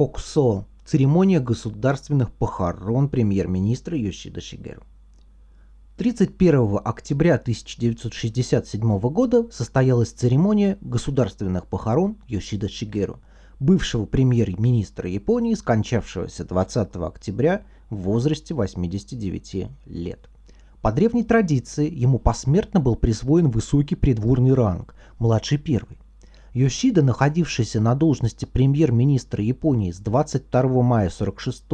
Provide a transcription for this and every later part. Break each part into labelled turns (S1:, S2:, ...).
S1: Коксо. Церемония государственных похорон премьер-министра Йошида Шигеру. 31 октября 1967 года состоялась церемония государственных похорон Йошида Шигеру, бывшего премьер-министра Японии, скончавшегося 20 октября в возрасте 89 лет. По древней традиции ему посмертно был присвоен высокий придворный ранг – младший первый. Йошида, находившийся на должности премьер-министра Японии с 22 мая 1946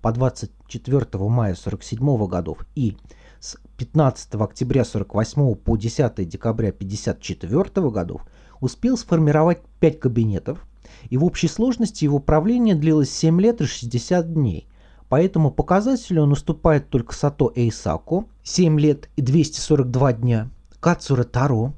S1: по 24 мая 1947 годов и с 15 октября 1948 по 10 декабря 1954 годов, успел сформировать 5 кабинетов, и в общей сложности его правление длилось 7 лет и 60 дней. По этому показателю он уступает только Сато Эйсако 7 лет и 242 дня, Кацура Таро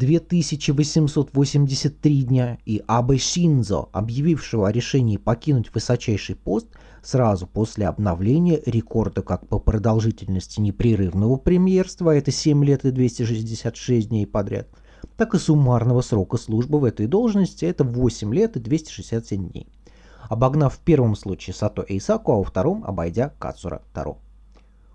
S1: 2883 дня и Абе Шинзо, объявившего о решении покинуть высочайший пост сразу после обновления рекорда как по продолжительности непрерывного премьерства, это 7 лет и 266 дней подряд, так и суммарного срока службы в этой должности, это 8 лет и 267 дней, обогнав в первом случае Сато Эйсаку, а во втором обойдя Кацура Таро.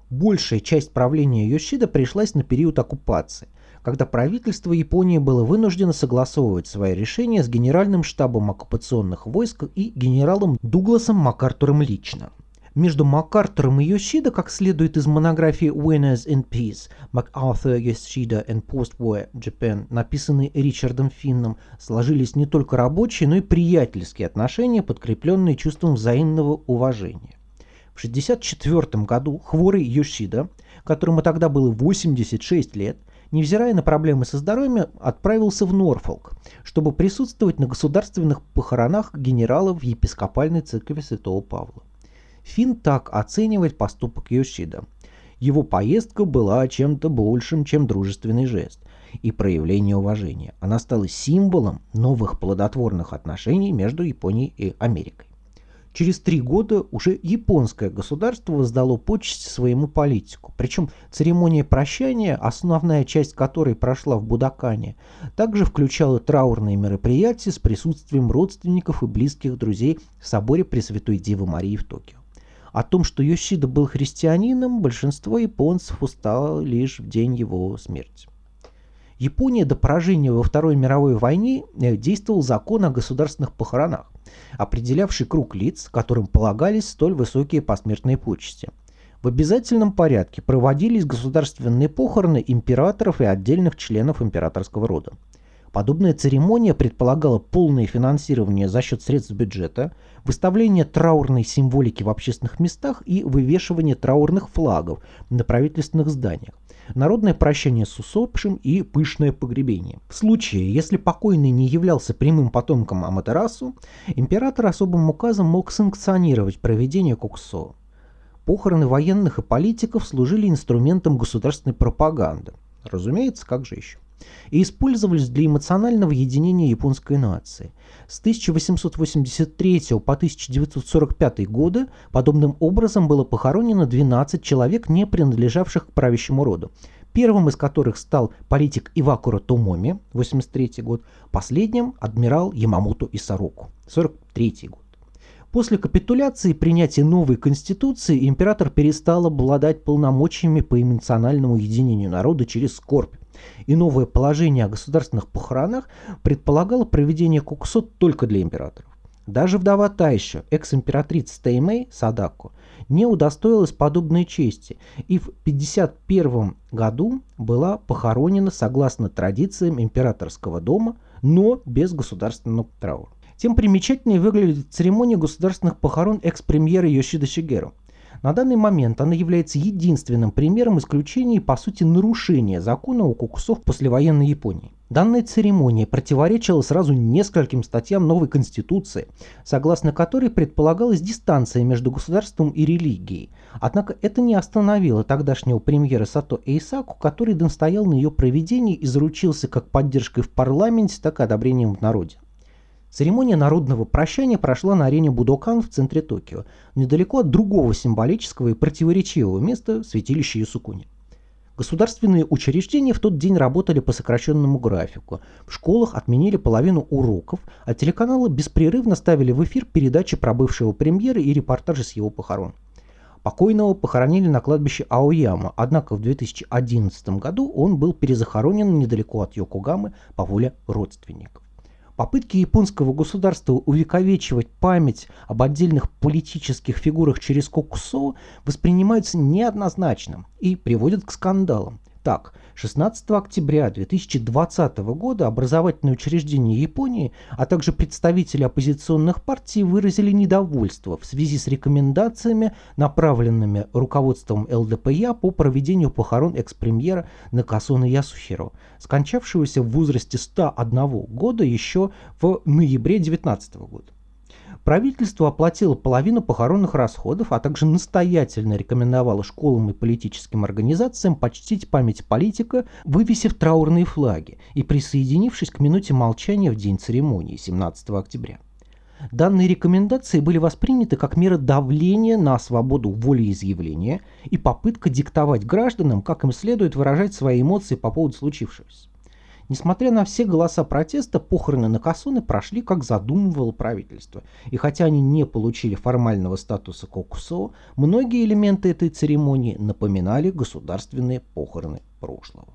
S1: Большая часть правления Йошида пришлась на период оккупации, когда правительство Японии было вынуждено согласовывать свои решения с Генеральным штабом оккупационных войск и генералом Дугласом МакАртуром лично. Между МакАртуром и Йошида, как следует из монографии Winners in Peace MacArthur, Yoshida and Post-War Japan, написанной Ричардом Финном, сложились не только рабочие, но и приятельские отношения, подкрепленные чувством взаимного уважения. В 1964 году хворый Йошида, которому тогда было 86 лет, невзирая на проблемы со здоровьем, отправился в Норфолк, чтобы присутствовать на государственных похоронах генерала в епископальной церкви Святого Павла. Финн так оценивает поступок Йошида. Его поездка была чем-то большим, чем дружественный жест и проявление уважения. Она стала символом новых плодотворных отношений между Японией и Америкой. Через три года уже японское государство воздало почесть своему политику. Причем церемония прощания, основная часть которой прошла в Будакане, также включала траурные мероприятия с присутствием родственников и близких друзей в соборе Пресвятой Девы Марии в Токио. О том, что Йошида был христианином, большинство японцев устало лишь в день его смерти. Япония до поражения во Второй мировой войне э, действовал закон о государственных похоронах, определявший круг лиц, которым полагались столь высокие посмертные почести. В обязательном порядке проводились государственные похороны императоров и отдельных членов императорского рода. Подобная церемония предполагала полное финансирование за счет средств бюджета, выставление траурной символики в общественных местах и вывешивание траурных флагов на правительственных зданиях народное прощание с усопшим и пышное погребение. В случае, если покойный не являлся прямым потомком Аматерасу, император особым указом мог санкционировать проведение куксо. Похороны военных и политиков служили инструментом государственной пропаганды. Разумеется, как же еще? И использовались для эмоционального единения японской нации. С 1883 по 1945 годы подобным образом было похоронено 12 человек, не принадлежавших к правящему роду. Первым из которых стал политик Ивакура Томоми, 83 год, последним – адмирал Ямамото Исароку, 43 год. После капитуляции и принятия новой конституции император перестал обладать полномочиями по эмоциональному единению народа через скорбь и новое положение о государственных похоронах предполагало проведение куксот только для императоров. Даже вдова Тайша, экс-императрица Теймей Садако, не удостоилась подобной чести и в 1951 году была похоронена согласно традициям императорского дома, но без государственного траура. Тем примечательнее выглядит церемония государственных похорон экс-премьера Йошида Шигеру – на данный момент она является единственным примером исключения и, по сути, нарушения закона о кукусов послевоенной Японии. Данная церемония противоречила сразу нескольким статьям новой конституции, согласно которой предполагалась дистанция между государством и религией. Однако это не остановило тогдашнего премьера Сато Эйсаку, который настоял на ее проведении и заручился как поддержкой в парламенте, так и одобрением в народе. Церемония народного прощания прошла на арене Будокан в центре Токио, недалеко от другого символического и противоречивого места святилища Юсукуни. Государственные учреждения в тот день работали по сокращенному графику. В школах отменили половину уроков, а телеканалы беспрерывно ставили в эфир передачи про бывшего премьера и репортажи с его похорон. Покойного похоронили на кладбище Аояма, однако в 2011 году он был перезахоронен недалеко от Йокогамы по воле родственников. Попытки японского государства увековечивать память об отдельных политических фигурах через Кокусо воспринимаются неоднозначно и приводят к скандалам. Так, 16 октября 2020 года образовательные учреждения Японии, а также представители оппозиционных партий выразили недовольство в связи с рекомендациями, направленными руководством ЛДПЯ по проведению похорон экс-премьера Накасона Ясухиро, скончавшегося в возрасте 101 года еще в ноябре 2019 года. Правительство оплатило половину похоронных расходов, а также настоятельно рекомендовало школам и политическим организациям почтить память политика, вывесив траурные флаги и присоединившись к минуте молчания в день церемонии 17 октября. Данные рекомендации были восприняты как мера давления на свободу волеизъявления и попытка диктовать гражданам, как им следует выражать свои эмоции по поводу случившегося. Несмотря на все голоса протеста, похороны Накасуны прошли, как задумывало правительство. И хотя они не получили формального статуса Кокусо, многие элементы этой церемонии напоминали государственные похороны прошлого.